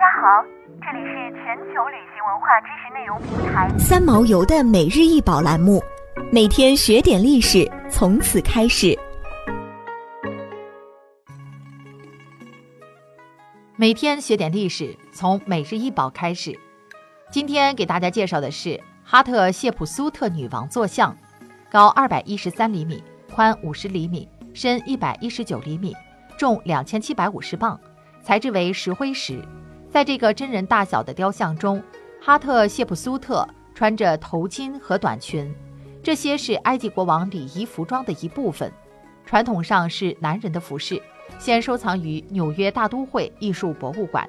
家好，这里是全球旅行文化知识内容平台三毛游的每日一宝栏目，每天学点历史，从此开始。每天学点历史，从每日一宝开始。今天给大家介绍的是哈特谢普苏特女王坐像，高二百一十三厘米，宽五十厘米，深一百一十九厘米，重两千七百五十磅，材质为石灰石。在这个真人大小的雕像中，哈特谢普苏特穿着头巾和短裙，这些是埃及国王礼仪服装的一部分，传统上是男人的服饰。现收藏于纽约大都会艺术博物馆。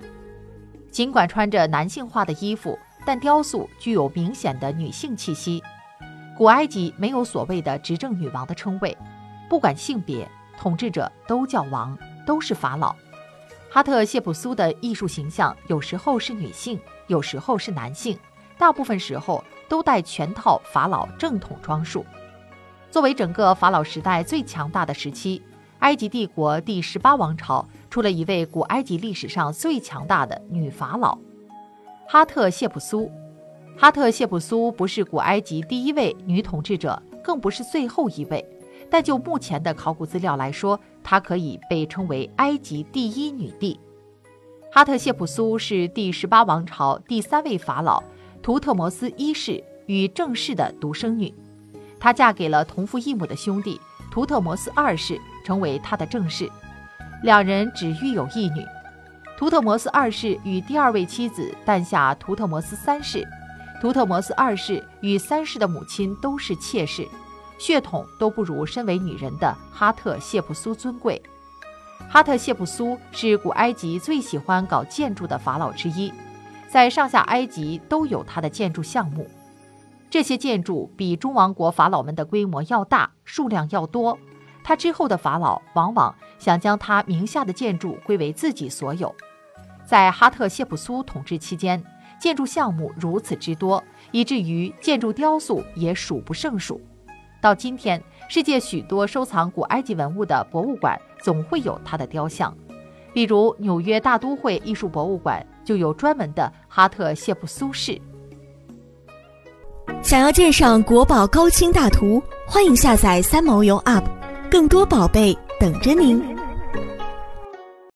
尽管穿着男性化的衣服，但雕塑具有明显的女性气息。古埃及没有所谓的执政女王的称谓，不管性别，统治者都叫王，都是法老。哈特谢普苏的艺术形象有时候是女性，有时候是男性，大部分时候都戴全套法老正统装束。作为整个法老时代最强大的时期。埃及帝国第十八王朝出了一位古埃及历史上最强大的女法老——哈特谢普苏。哈特谢普苏不是古埃及第一位女统治者，更不是最后一位，但就目前的考古资料来说，她可以被称为埃及第一女帝。哈特谢普苏是第十八王朝第三位法老图特摩斯一世与正室的独生女，她嫁给了同父异母的兄弟图特摩斯二世。成为他的正室，两人只育有一女。图特摩斯二世与第二位妻子诞下图特摩斯三世。图特摩斯二世与三世的母亲都是妾室，血统都不如身为女人的哈特谢普苏尊贵。哈特谢普苏是古埃及最喜欢搞建筑的法老之一，在上下埃及都有他的建筑项目。这些建筑比中王国法老们的规模要大，数量要多。他之后的法老往往想将他名下的建筑归为自己所有。在哈特谢普苏统治期间，建筑项目如此之多，以至于建筑雕塑也数不胜数。到今天，世界许多收藏古埃及文物的博物馆总会有它的雕像，比如纽约大都会艺术博物馆就有专门的哈特谢普苏士。想要鉴赏国宝高清大图，欢迎下载三毛游 App。更多宝贝等着您。